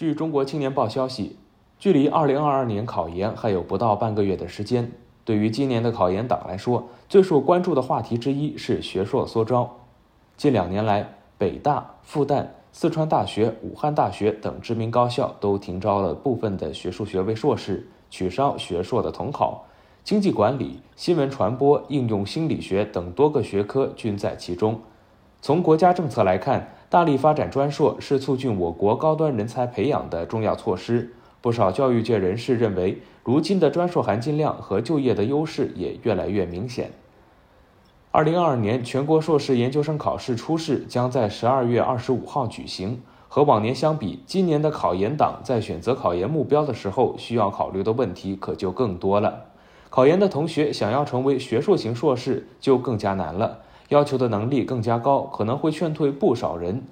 据中国青年报消息，距离2022年考研还有不到半个月的时间。对于今年的考研党来说，最受关注的话题之一是学硕缩招。近两年来，北大、复旦、四川大学、武汉大学等知名高校都停招了部分的学术学位硕士，取消学硕的统考。经济管理、新闻传播、应用心理学等多个学科均在其中。从国家政策来看，大力发展专硕是促进我国高端人才培养的重要措施。不少教育界人士认为，如今的专硕含金量和就业的优势也越来越明显。二零二二年全国硕士研究生考试初试将在十二月二十五号举行。和往年相比，今年的考研党在选择考研目标的时候，需要考虑的问题可就更多了。考研的同学想要成为学术型硕士，就更加难了。要求的能力更加高，可能会劝退不少人。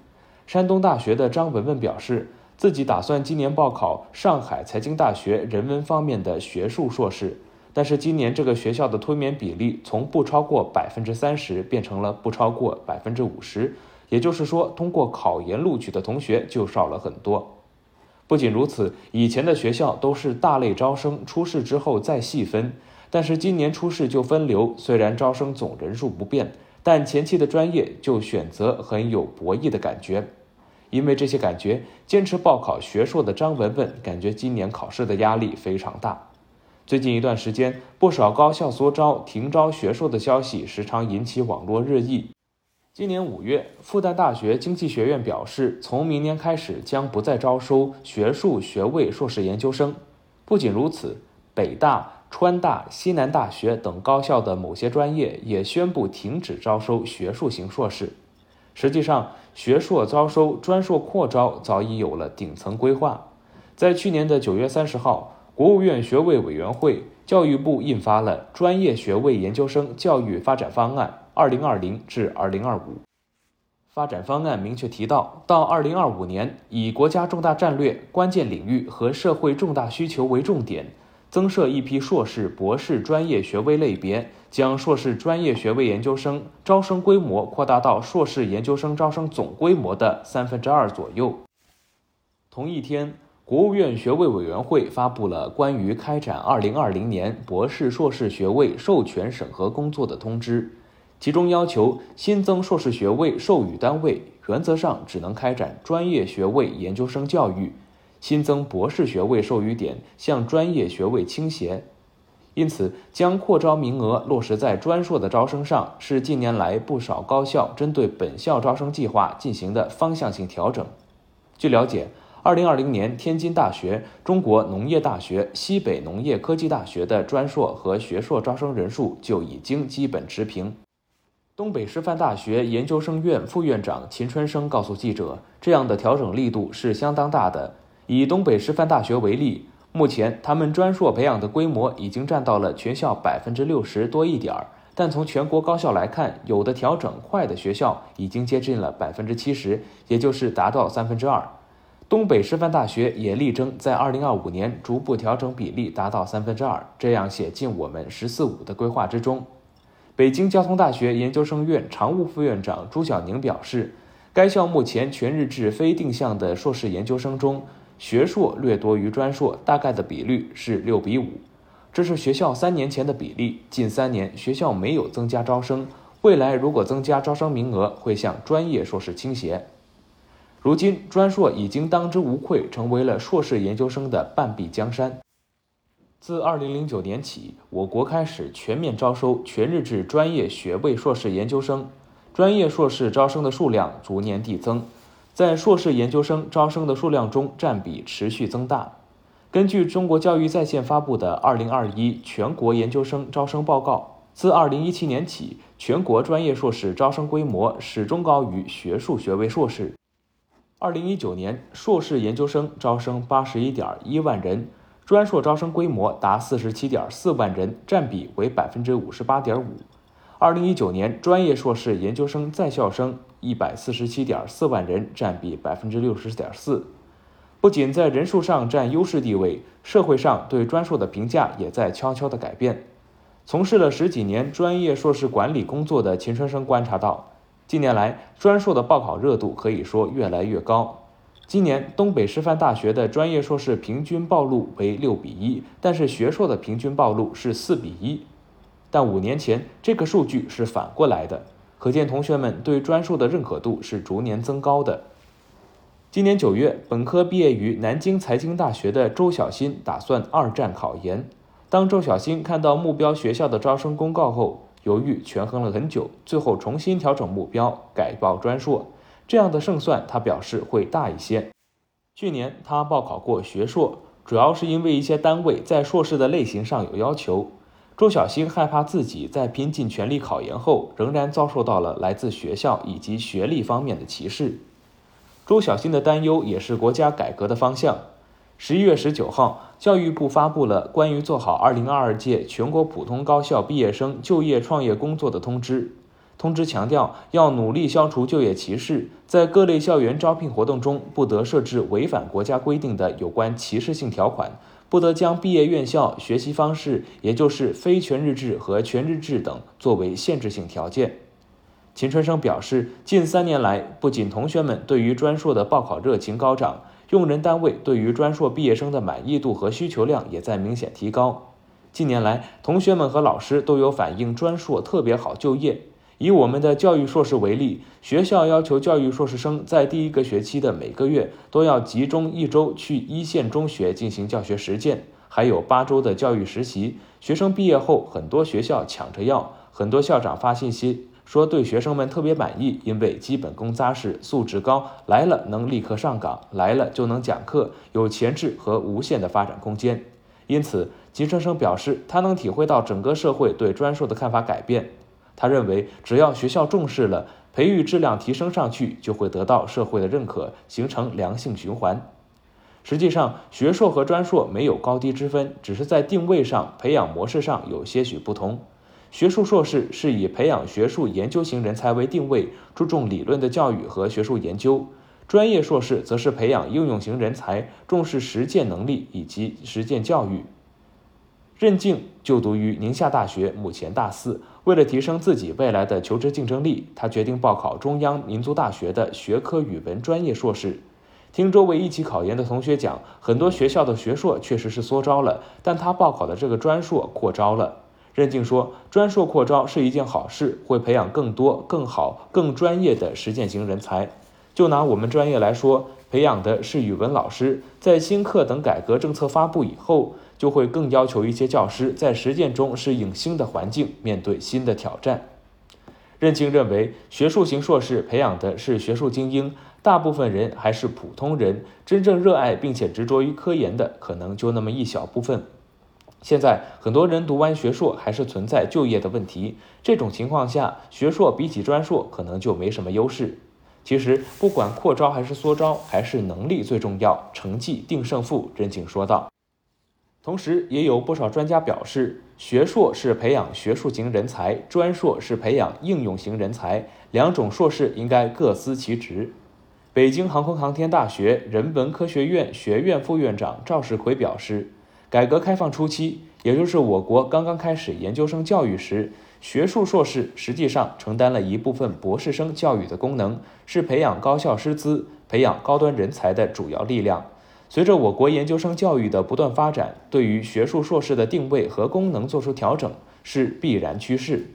山东大学的张文文表示，自己打算今年报考上海财经大学人文方面的学术硕士，但是今年这个学校的推免比例从不超过百分之三十变成了不超过百分之五十，也就是说，通过考研录取的同学就少了很多。不仅如此，以前的学校都是大类招生，初试之后再细分，但是今年初试就分流，虽然招生总人数不变。但前期的专业就选择很有博弈的感觉，因为这些感觉，坚持报考学硕的张文文感觉今年考试的压力非常大。最近一段时间，不少高校缩招、停招学硕的消息时常引起网络热议。今年五月，复旦大学经济学院表示，从明年开始将不再招收学术学位硕士研究生。不仅如此，北大。川大、西南大学等高校的某些专业也宣布停止招收学术型硕士。实际上，学硕招收、专硕扩招早已有了顶层规划。在去年的九月三十号，国务院学位委员会、教育部印发了《专业学位研究生教育发展方案（二零二零至二零二五）》。发展方案明确提到，到二零二五年，以国家重大战略、关键领域和社会重大需求为重点。增设一批硕士、博士专业学位类别，将硕士专业学位研究生招生规模扩大到硕士研究生招生总规模的三分之二左右。同一天，国务院学位委员会发布了关于开展二零二零年博士、硕士学位授权审核工作的通知，其中要求新增硕士学位授予单位原则上只能开展专业学位研究生教育。新增博士学位授予点向专业学位倾斜，因此将扩招名额落实在专硕的招生上，是近年来不少高校针对本校招生计划进行的方向性调整。据了解，二零二零年天津大学、中国农业大学、西北农业科技大学的专硕和学硕招生人数就已经基本持平。东北师范大学研究生院副院长秦春生告诉记者，这样的调整力度是相当大的。以东北师范大学为例，目前他们专硕培养的规模已经占到了全校百分之六十多一点儿。但从全国高校来看，有的调整快的学校已经接近了百分之七十，也就是达到三分之二。东北师范大学也力争在二零二五年逐步调整比例，达到三分之二，这样写进我们“十四五”的规划之中。北京交通大学研究生院常务副院长朱晓宁表示，该校目前全日制非定向的硕士研究生中，学硕略多于专硕，大概的比率是六比五，这是学校三年前的比例。近三年学校没有增加招生，未来如果增加招生名额，会向专业硕士倾斜。如今专硕已经当之无愧成为了硕士研究生的半壁江山。自二零零九年起，我国开始全面招收全日制专业学位硕士研究生，专业硕士招生的数量逐年递增。在硕士研究生招生的数量中占比持续增大。根据中国教育在线发布的《二零二一全国研究生招生报告》，自二零一七年起，全国专业硕士招生规模始终高于学术学位硕士。二零一九年，硕士研究生招生八十一点一万人，专硕招生规模达四十七点四万人，占比为百分之五十八点五。二零一九年，专业硕士研究生在校生一百四十七点四万人，占比百分之六十点四。不仅在人数上占优势地位，社会上对专硕的评价也在悄悄的改变。从事了十几年专业硕士管理工作的秦春生观察到，近年来专硕的报考热度可以说越来越高。今年东北师范大学的专业硕士平均报录为六比一，但是学硕的平均报录是四比一。但五年前这个数据是反过来的，可见同学们对专硕的认可度是逐年增高的。今年九月，本科毕业于南京财经大学的周小新打算二战考研。当周小新看到目标学校的招生公告后，犹豫权衡了很久，最后重新调整目标，改报专硕。这样的胜算，他表示会大一些。去年他报考过学硕，主要是因为一些单位在硕士的类型上有要求。周小新害怕自己在拼尽全力考研后，仍然遭受到了来自学校以及学历方面的歧视。周小新的担忧也是国家改革的方向。十一月十九号，教育部发布了关于做好二零二二届全国普通高校毕业生就业创业工作的通知。通知强调，要努力消除就业歧视，在各类校园招聘活动中，不得设置违反国家规定的有关歧视性条款，不得将毕业院校学习方式，也就是非全日制和全日制等作为限制性条件。秦春生表示，近三年来，不仅同学们对于专硕的报考热情高涨，用人单位对于专硕毕业生的满意度和需求量也在明显提高。近年来，同学们和老师都有反映专硕特别好就业。以我们的教育硕士为例，学校要求教育硕士生在第一个学期的每个月都要集中一周去一线中学进行教学实践，还有八周的教育实习。学生毕业后，很多学校抢着要，很多校长发信息。说对学生们特别满意，因为基本功扎实，素质高，来了能立刻上岗，来了就能讲课，有潜质和无限的发展空间。因此，吉春生表示，他能体会到整个社会对专硕的看法改变。他认为，只要学校重视了，培育质量提升上去，就会得到社会的认可，形成良性循环。实际上，学硕和专硕没有高低之分，只是在定位上、培养模式上有些许不同。学术硕士是以培养学术研究型人才为定位，注重理论的教育和学术研究；专业硕士则是培养应用型人才，重视实践能力以及实践教育。任静就读于宁夏大学，目前大四。为了提升自己未来的求职竞争力，他决定报考中央民族大学的学科语文专业硕士。听周围一起考研的同学讲，很多学校的学硕确实是缩招了，但他报考的这个专硕扩招了。任静说：“专硕扩招是一件好事，会培养更多、更好、更专业的实践型人才。就拿我们专业来说，培养的是语文老师，在新课等改革政策发布以后，就会更要求一些教师在实践中适应新的环境，面对新的挑战。”任静认为，学术型硕士培养的是学术精英，大部分人还是普通人，真正热爱并且执着于科研的，可能就那么一小部分。现在很多人读完学硕还是存在就业的问题，这种情况下，学硕比起专硕可能就没什么优势。其实不管扩招还是缩招，还是能力最重要，成绩定胜负。任景说道。同时，也有不少专家表示，学硕是培养学术型人才，专硕是培养应用型人才，两种硕士应该各司其职。北京航空航天大学人文科学院学院副院长赵世奎表示。改革开放初期，也就是我国刚刚开始研究生教育时，学术硕士实际上承担了一部分博士生教育的功能，是培养高校师资、培养高端人才的主要力量。随着我国研究生教育的不断发展，对于学术硕士的定位和功能做出调整是必然趋势。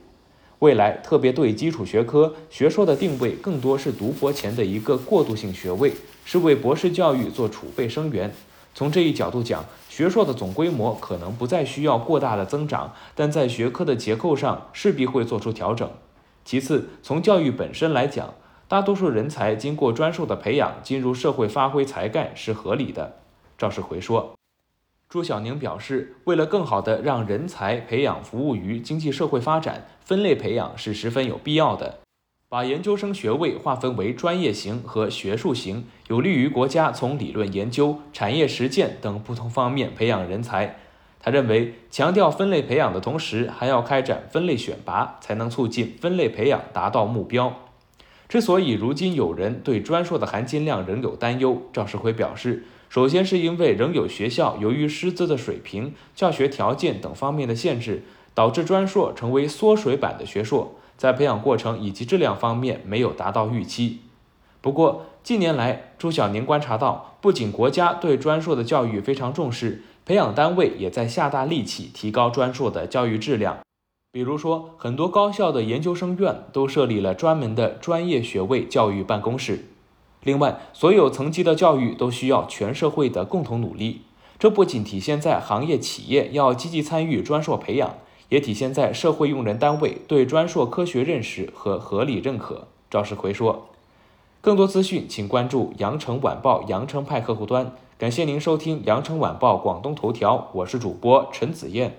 未来，特别对基础学科，学硕的定位更多是读博前的一个过渡性学位，是为博士教育做储备生源。从这一角度讲，学硕的总规模可能不再需要过大的增长，但在学科的结构上势必会做出调整。其次，从教育本身来讲，大多数人才经过专硕的培养进入社会发挥才干是合理的。赵世奎说。朱晓宁表示，为了更好地让人才培养服务于经济社会发展，分类培养是十分有必要的。把研究生学位划分为专业型和学术型，有利于国家从理论研究、产业实践等不同方面培养人才。他认为，强调分类培养的同时，还要开展分类选拔，才能促进分类培养达到目标。之所以如今有人对专硕的含金量仍有担忧，赵世辉表示，首先是因为仍有学校由于师资的水平、教学条件等方面的限制，导致专硕成为缩水版的学硕。在培养过程以及质量方面没有达到预期。不过近年来，朱小宁观察到，不仅国家对专硕的教育非常重视，培养单位也在下大力气提高专硕的教育质量。比如说，很多高校的研究生院都设立了专门的专业学位教育办公室。另外，所有层级的教育都需要全社会的共同努力。这不仅体现在行业企业要积极参与专硕培养，也体现在社会用人单位对专硕科学认识和合理认可。赵世奎说：“更多资讯，请关注羊城晚报羊城派客户端。感谢您收听羊城晚报广东头条，我是主播陈子燕。”